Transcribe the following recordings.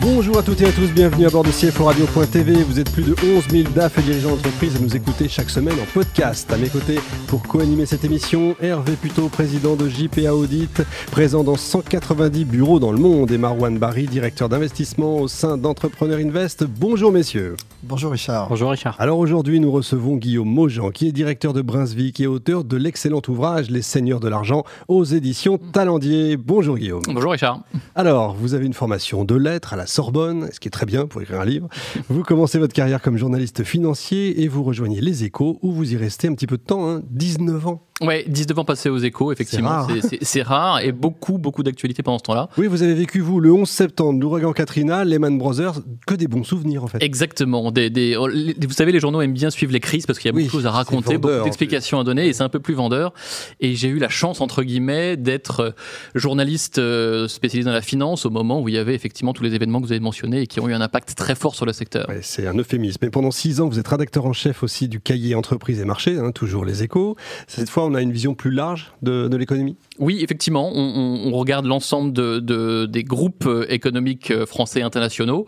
Bonjour à toutes et à tous, bienvenue à bord de CFO Radio.tv. Vous êtes plus de 11 000 DAF et dirigeants d'entreprise à nous écouter chaque semaine en podcast. À mes côtés, pour co-animer cette émission, Hervé Puto, président de JPA Audit, présent dans 190 bureaux dans le monde, et Marwan Barry, directeur d'investissement au sein d'Entrepreneur Invest. Bonjour messieurs. Bonjour Richard. Bonjour Richard. Alors aujourd'hui, nous recevons Guillaume Maujean, qui est directeur de Brunswick et auteur de l'excellent ouvrage Les Seigneurs de l'argent aux éditions Talendier. Bonjour Guillaume. Bonjour Richard. Alors, vous avez une formation de lettres à la Sorbonne, ce qui est très bien pour écrire un livre. Vous commencez votre carrière comme journaliste financier et vous rejoignez Les Échos, où vous y restez un petit peu de temps, hein, 19 ans. Ouais, 19 ans passés aux échos, effectivement. C'est rare. et beaucoup, beaucoup d'actualités pendant ce temps-là. Oui, vous avez vécu, vous, le 11 septembre, l'ouragan Katrina, Lehman Brothers, que des bons souvenirs en fait. Exactement. Des, des, vous savez, les journaux aiment bien suivre les crises parce qu'il y a beaucoup de choses à raconter, beaucoup d'explications à donner et c'est un peu plus vendeur. Et j'ai eu la chance, entre guillemets, d'être euh, journaliste euh, spécialisé dans la finance au moment où il y avait effectivement tous les événements que vous avez mentionnés et qui ont eu un impact très fort sur le secteur. Ouais, c'est un euphémisme. Mais pendant six ans, vous êtes rédacteur en chef aussi du cahier Entreprise et Marché, hein, toujours les échos. Cette fois, on a une vision plus large de, de l'économie? Oui, effectivement. On, on, on regarde l'ensemble de, de, des groupes euh, économiques euh, français et internationaux.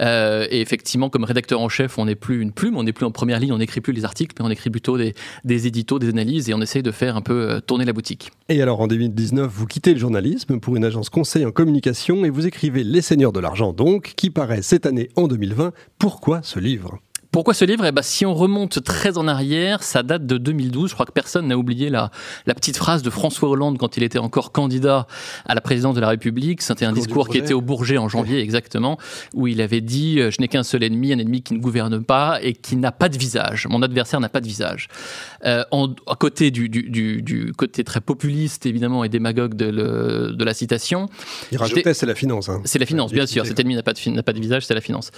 Euh, et effectivement, comme rédacteur en chef, on n'est plus une plume, on n'est plus en première ligne, on n'écrit plus les articles, mais on écrit plutôt des, des éditos, des analyses et on essaye de faire un peu tourner la boutique. Et alors, en 2019, vous quittez le journalisme pour une agence conseil en communication et vous écrivez Les Seigneurs de l'argent, donc, qui paraît cette année en 2020. Pourquoi ce livre? Pourquoi ce livre? Eh ben, Si on remonte très en arrière, ça date de 2012. Je crois que personne n'a oublié la, la petite phrase de François Hollande quand il était encore candidat à la présidence de la République. C'était un discours qui était au Bourget en janvier exactement, où il avait dit euh, « Je n'ai qu'un seul ennemi, un ennemi qui ne gouverne pas et qui n'a pas de visage. Mon adversaire n'a pas de visage. Euh, en, à côté du, du, du, du, côté très populiste, évidemment, et démagogue de, le, de la citation... Il rajoutait « C'est la finance hein. C'est la finance, bien sûr. Cet ennemi n'a pas, de, pas de visage, c'est la finance.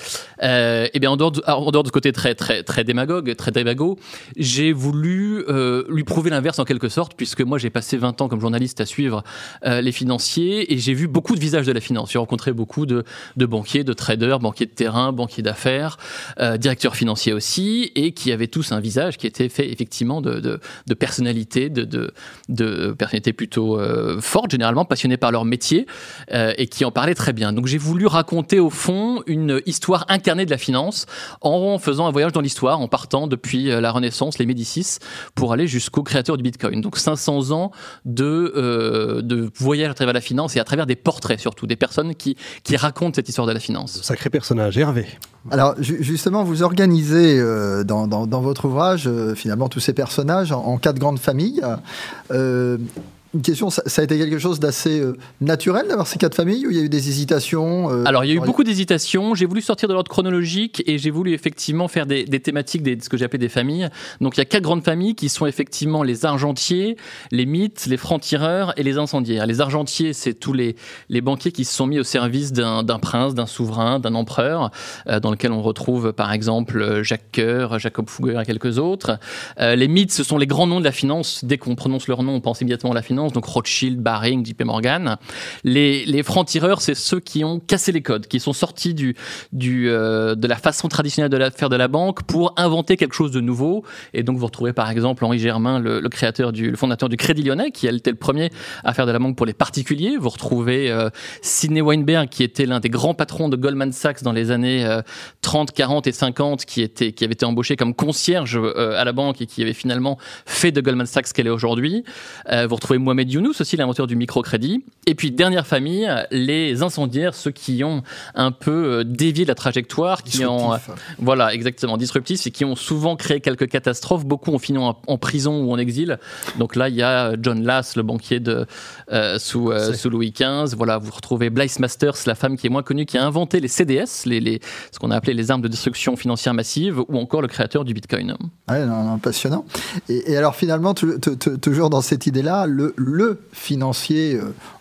Euh, et eh bien, en dehors, de, en dehors de ce côté très très très démagogue, très démago, j'ai voulu euh, lui prouver l'inverse en quelque sorte, puisque moi j'ai passé 20 ans comme journaliste à suivre euh, les financiers et j'ai vu beaucoup de visages de la finance. J'ai rencontré beaucoup de, de, banquiers, de traders, banquiers de terrain, banquiers d'affaires, euh, directeurs financiers aussi, et qui avaient tous un visage qui était fait effectivement de, de, de personnalités, de, de, de personnalités plutôt fortes, généralement passionnées par leur métier, et qui en parlaient très bien. Donc j'ai voulu raconter au fond une histoire incarnée de la finance en faisant un voyage dans l'histoire en partant depuis euh, la Renaissance, les Médicis, pour aller jusqu'au créateur du Bitcoin. Donc 500 ans de, euh, de voyage à travers la finance et à travers des portraits surtout, des personnes qui, qui racontent cette histoire de la finance. Sacré personnage, Hervé. Alors justement, vous organisez euh, dans, dans, dans, votre ouvrage euh, finalement tous ces personnages en, en quatre grandes familles. Euh, une question, ça, ça, a été quelque chose d'assez euh, naturel d'avoir ces quatre familles ou il y a eu des hésitations euh, Alors il y a eu beaucoup d'hésitations. J'ai voulu sortir de l'ordre chronologique et j'ai voulu effectivement faire des, des thématiques, des, ce que j'appelais des familles. Donc il y a quatre grandes familles qui sont effectivement les argentiers, les mythes, les francs-tireurs et les incendiaires. Les argentiers, c'est tous les, les banquiers qui se sont mis au service d'un prince, d'un souverain, d'un empereur, euh, dans lequel on retrouve par exemple Jacques Coeur, Jacob Fugger et quelques autres. Les mythes, ce sont les grands noms de la finance. Dès qu'on prononce leur nom, on pense immédiatement à la finance donc Rothschild, Baring, JP Morgan. Les, les francs-tireurs, c'est ceux qui ont cassé les codes, qui sont sortis du, du, euh, de la façon traditionnelle de faire de la banque pour inventer quelque chose de nouveau. Et donc vous retrouvez par exemple Henri Germain, le, créateur du, fondateur du Crédit Lyonnais, qui a été le premier à faire de la banque pour les particuliers. Vous retrouvez euh, Sidney Weinberg, qui était l'un des grands patrons de Goldman Sachs dans les années euh, 30, 40 et 50, qui était, qui avait été embauché comme concierge euh, à la banque et qui avait finalement fait de Goldman Sachs ce qu'elle est aujourd'hui. Vous retrouvez Mohamed Younous aussi, l'inventeur du microcrédit. Et puis, dernière famille, les incendiaires, ceux qui ont un peu dévié la trajectoire, qui ont, euh, voilà, exactement, disruptifs et qui ont souvent créé quelques catastrophes. Beaucoup ont fini en, en prison ou en exil. Donc là, il y a John Lass, le banquier de, euh, sous, euh, sous Louis XV. Voilà, vous retrouvez Blythe Masters, la femme qui est moins connue, qui a inventé les CDS, les, les, ce qu'on a appelé les armes de destruction financière massive, ou encore le créateur du Bitcoin. Ouais, non, non, passionnant. Et, et, alors finalement, toujours dans cette idée-là, le, le financier,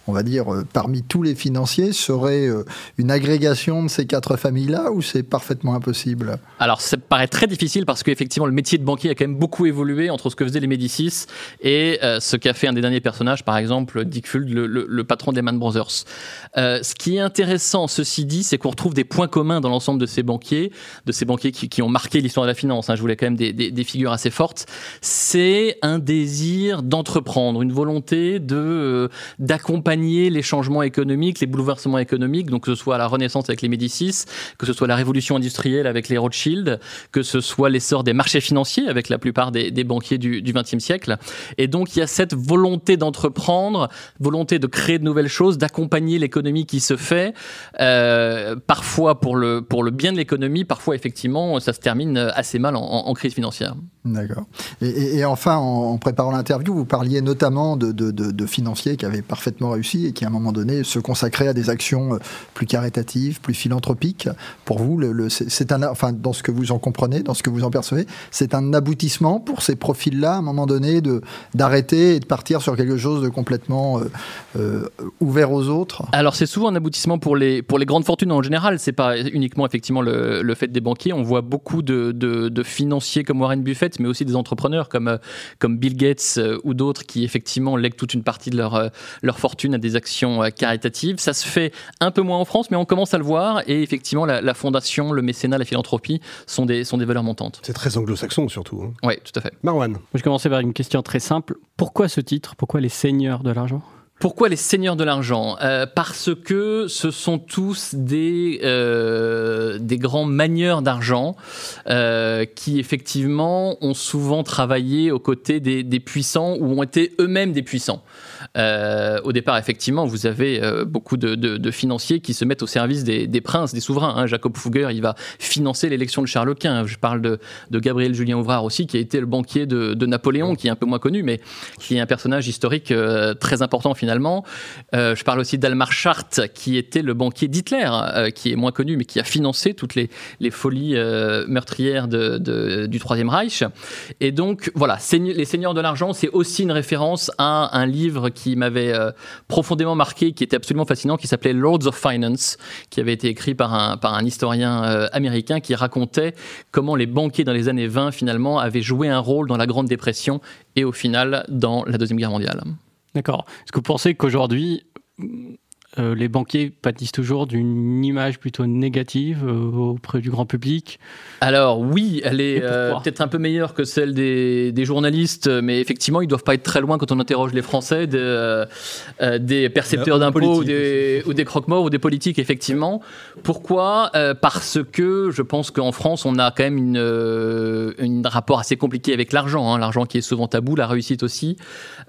on va dire, parmi tous les financiers, serait une agrégation de ces quatre familles-là ou c'est parfaitement impossible? Alors, ça paraît très difficile parce qu'effectivement, le métier de banquier a quand même beaucoup évolué entre ce que faisaient les Médicis et ce qu'a fait un des derniers personnages, par exemple, Dick Fuld, le, patron des Man Brothers. ce qui est intéressant, ceci dit, c'est qu'on retrouve des points communs dans l'ensemble de ces banquiers, de ces banquiers qui, ont marqué l'histoire de la finance. Hein. je voulais quand même des, figures assez fortes. C'est un désir d'entreprendre, une volonté de euh, d'accompagner les changements économiques, les bouleversements économiques. Donc que ce soit la Renaissance avec les Médicis, que ce soit la révolution industrielle avec les Rothschild, que ce soit l'essor des marchés financiers avec la plupart des, banquiers du XXe siècle. Et donc il y a cette volonté d'entreprendre, volonté de créer de nouvelles choses, d'accompagner l'économie qui se fait. Euh, parfois pour le pour le bien de l'économie, parfois effectivement ça se termine assez mal en, crise financière. D'accord. Et, enfin, en, préparant l'interview, vous parliez notamment de, de, financiers qui avaient parfaitement réussi et qui, à un moment donné, se consacraient à des actions euh, plus caritatives, plus philanthropiques. Pour vous, c'est un, enfin, dans ce que vous en comprenez, dans ce que vous en percevez, c'est un aboutissement pour ces profils-là, à un moment donné, de d'arrêter et de partir sur quelque chose de complètement euh, euh, ouvert aux autres? Alors, c'est souvent un aboutissement pour les pour les grandes fortunes en général. C'est pas uniquement effectivement le, fait des banquiers. On voit beaucoup de, de financiers comme Warren Buffett mais aussi des entrepreneurs comme, comme Bill Gates ou d'autres qui effectivement lèguent toute une partie de leur, leur fortune à des actions caritatives. Ça se fait un peu moins en France, mais on commence à le voir et effectivement la, fondation, le mécénat, la philanthropie sont des, sont des valeurs montantes. C'est très anglo-saxon surtout. Hein. Oui, tout à fait. Marwan. Je vais commencer par une question très simple. Pourquoi ce titre? Pourquoi les seigneurs de l'argent? Pourquoi les seigneurs de l'argent? Euh, Parce que ce sont tous des, euh, des grands manieurs d'argent euh, qui effectivement ont souvent travaillé aux côtés des, puissants ou ont été eux-mêmes des puissants. Euh, au départ, effectivement, vous avez euh, beaucoup de, financiers qui se mettent au service des, princes, des souverains. Hein. Jacob Fugger, il va financer l'élection de Charles Quint. Je parle de, Gabriel Julien Ouvrard aussi, qui a été le banquier de, Napoléon, qui est un peu moins connu, mais qui est un personnage historique très important finalement. Je parle aussi d'Almar Schart, qui était le banquier d'Hitler, qui est moins connu, mais qui a financé toutes les, folies meurtrières de, du Troisième Reich. Et donc, voilà, les Seigneurs de l'argent, c'est aussi une référence à un livre qui m'avait euh, profondément marqué, qui était absolument fascinant, qui s'appelait Lords of Finance, qui avait été écrit par un, par un historien euh, américain qui racontait comment les banquiers dans les années 20 finalement avaient joué un rôle dans la Grande Dépression et au final dans la Deuxième Guerre mondiale. D'accord. Est-ce que vous pensez qu'aujourd'hui, euh, les banquiers pâtissent toujours d'une image plutôt négative euh, auprès du grand public Alors oui, elle est euh, peut-être un peu meilleure que celle des, journalistes, mais effectivement, ils doivent pas être très loin quand on interroge les Français des percepteurs d'impôts ou des, des croque-morts ou des politiques, effectivement. Pourquoi? Parce que je pense qu'en France, on a quand même une, un rapport assez compliqué avec l'argent, hein. l'argent qui est souvent tabou, la réussite aussi.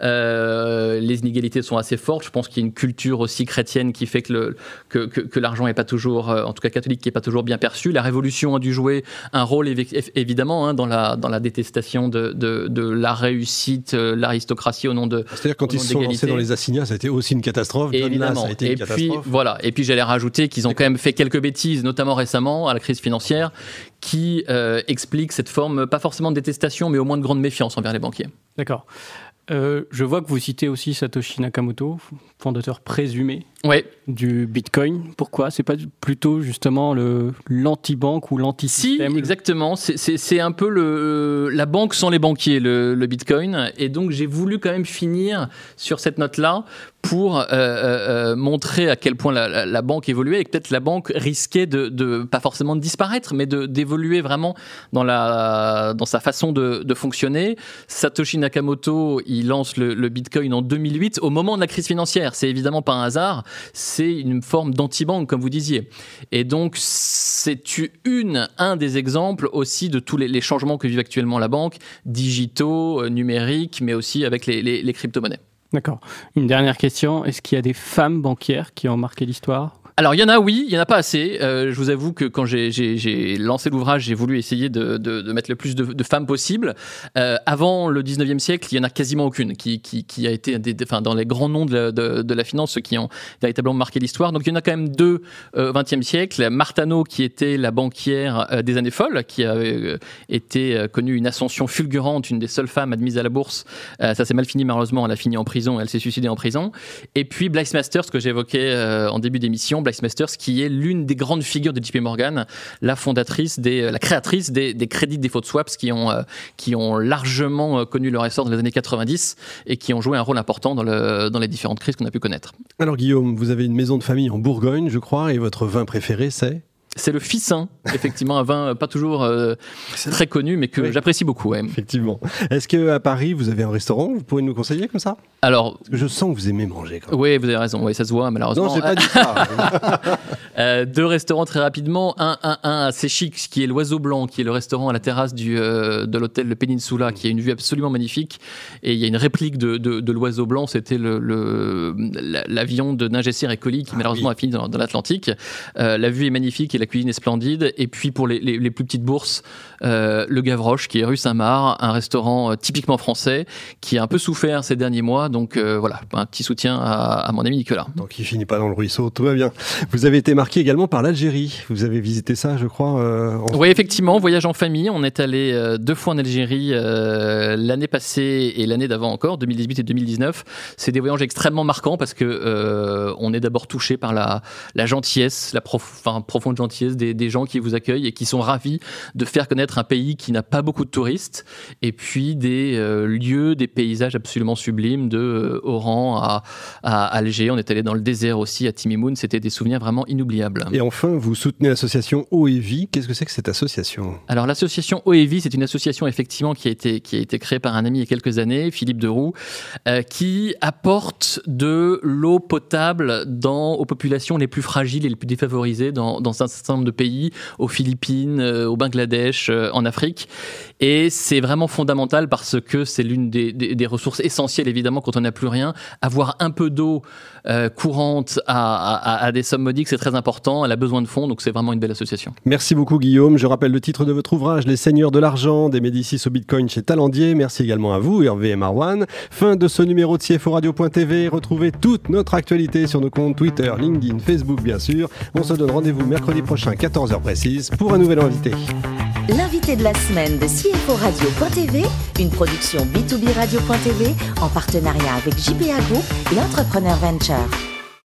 les inégalités sont assez fortes. Je pense qu'il y a une culture aussi chrétienne qui fait que, que, l'argent n'est pas toujours, euh, en tout cas catholique, qui n'est pas toujours bien perçu. La Révolution a dû jouer un rôle évidemment hein, dans, la, dans la détestation de, de, la réussite, euh, l'aristocratie au nom de. C'est-à-dire quand ils se sont lancés dans les assignats, ça a été aussi une catastrophe. évidemment. et puis voilà. Et puis j'allais rajouter qu'ils ont quand même fait quelques bêtises, notamment récemment à la crise financière, qui euh, expliquent cette forme, pas forcément de détestation, mais au moins de grande méfiance envers les banquiers. D'accord. Euh, je vois que vous citez aussi Satoshi Nakamoto, fondateur présumé du Bitcoin. Pourquoi? C'est pas plutôt justement le l'anti-banque ou l'anti-système Si, exactement. C'est un peu le, la banque sans les banquiers, le, le Bitcoin. Et donc j'ai voulu quand même finir sur cette note-là pour euh, euh, montrer à quel point la, la, banque évoluait et que peut-être la banque risquait de, de, pas forcément de disparaître, mais d'évoluer vraiment dans, la, dans sa façon de, de, fonctionner. Satoshi Nakamoto, il lance le, Bitcoin en 2008, au moment de la crise financière. C'est évidemment pas un hasard, c'est une forme d'anti-banque, comme vous disiez. Et donc, c'est une, un des exemples aussi de tous les, changements que vit actuellement la banque, digitaux, numériques, mais aussi avec les, les, les crypto-monnaies? D'accord. Une dernière question. Est-ce qu'il y a des femmes banquières qui ont marqué l'histoire? Alors il y en a oui, il y en a pas assez. Euh, je vous avoue que quand j'ai lancé l'ouvrage, j'ai voulu essayer de, de, de, mettre le plus de, de femmes possible. Euh, avant le 19e siècle, il y en a quasiment aucune qui, qui, qui a été des, enfin, dans les grands noms de la, finance, ceux qui ont véritablement marqué l'histoire. Donc il y en a quand même deux euh, au 20e siècle. Martano qui était la banquière euh, des années folles, qui avait euh, été connue une ascension fulgurante, une des seules femmes admises à la bourse. ça s'est mal fini malheureusement, elle a fini en prison, elle s'est suicidée en prison. Et puis Blythe Masters que j'évoquais en début d'émission Blythe Masters, qui est l'une des grandes figures de JP Morgan, la fondatrice, des, la créatrice des, des crédits défaut de swaps qui ont, euh, qui ont largement euh, connu leur essor dans les années 90 et qui ont joué un rôle important dans, le, dans les différentes crises qu'on a pu connaître. Alors Guillaume, vous avez une maison de famille en Bourgogne, je crois, et votre vin préféré, c'est? C'est le Fissin, effectivement, un vin pas toujours euh, très connu, mais que j'apprécie beaucoup. Effectivement. Est-ce qu'à Paris, vous avez un restaurant Vous pouvez nous conseiller comme ça? Alors, Parce que je sens que vous aimez manger. Quand Oui, vous avez raison. Oui, ça se voit, malheureusement. Non, j'ai pas dit ça. euh, deux restaurants très rapidement. Un, un, un assez chic, qui est l'Oiseau Blanc, qui est le restaurant à la terrasse du, euh, de l'hôtel Le Peninsula, qui a une vue absolument magnifique. Et il y a une réplique de, de, de l'Oiseau Blanc. C'était l'avion le, de Ningesser et Colli, qui ah malheureusement a fini dans, dans l'Atlantique. Euh, la vue est magnifique et la cuisine est splendide. Et puis pour les, les, les plus petites bourses, le Gavroche, qui est rue Saint-Marc, un restaurant typiquement français, qui a un peu souffert ces derniers mois. Donc euh, voilà, un petit soutien à, à, mon ami Nicolas. Donc il finit pas dans le ruisseau, tout va bien. Vous avez été marqué également par l'Algérie. Vous avez visité ça, je crois. Euh, en... Oui, effectivement, voyage en famille. On est allé euh, deux fois en Algérie l'année passée et l'année d'avant encore, 2018 et 2019. C'est des voyages extrêmement marquants parce que on est d'abord touché par la, la gentillesse, la prof, enfin, profonde gentillesse des, des gens qui vous accueillent et qui sont ravis de faire connaître un pays qui n'a pas beaucoup de touristes et puis des lieux, des paysages absolument sublimes de euh, Oran à, à, Alger. On est allé dans le désert aussi à Timimoun. C'était des souvenirs vraiment inoubliables. Et enfin, vous soutenez l'association OEVI. Qu'est-ce que c'est que cette association? Alors l'association OEVI, c'est une association effectivement qui a été qui a été créée par un ami il y a quelques années, Philippe Deroux, euh, qui apporte de l'eau potable dans aux populations les plus fragiles et les plus défavorisées dans, dans un certain nombre de pays aux Philippines, euh, au Bangladesh, euh, en Afrique. Et c'est vraiment fondamental parce que c'est l'une des, des, des, ressources essentielles, évidemment, quand on n'a plus rien. Avoir un peu d'eau euh, courante à, des sommes modiques, c'est très important. Elle a besoin de fonds, donc c'est vraiment une belle association. Merci beaucoup, Guillaume. Je rappelle le titre de votre ouvrage, Les Seigneurs de l'argent, des Médicis au Bitcoin chez Talendier. Merci également à vous, Hervé et Marwan. Fin de ce numéro de CFO Radio.tv. Retrouvez toute notre actualité sur nos comptes Twitter, LinkedIn, Facebook, bien sûr. On se donne rendez-vous mercredi prochain, 14h précise, pour un nouvel invité. L'invité de la semaine de CFO Radio.tv, une production B2B Radio.tv en partenariat avec JPA Group et Entrepreneur Venture.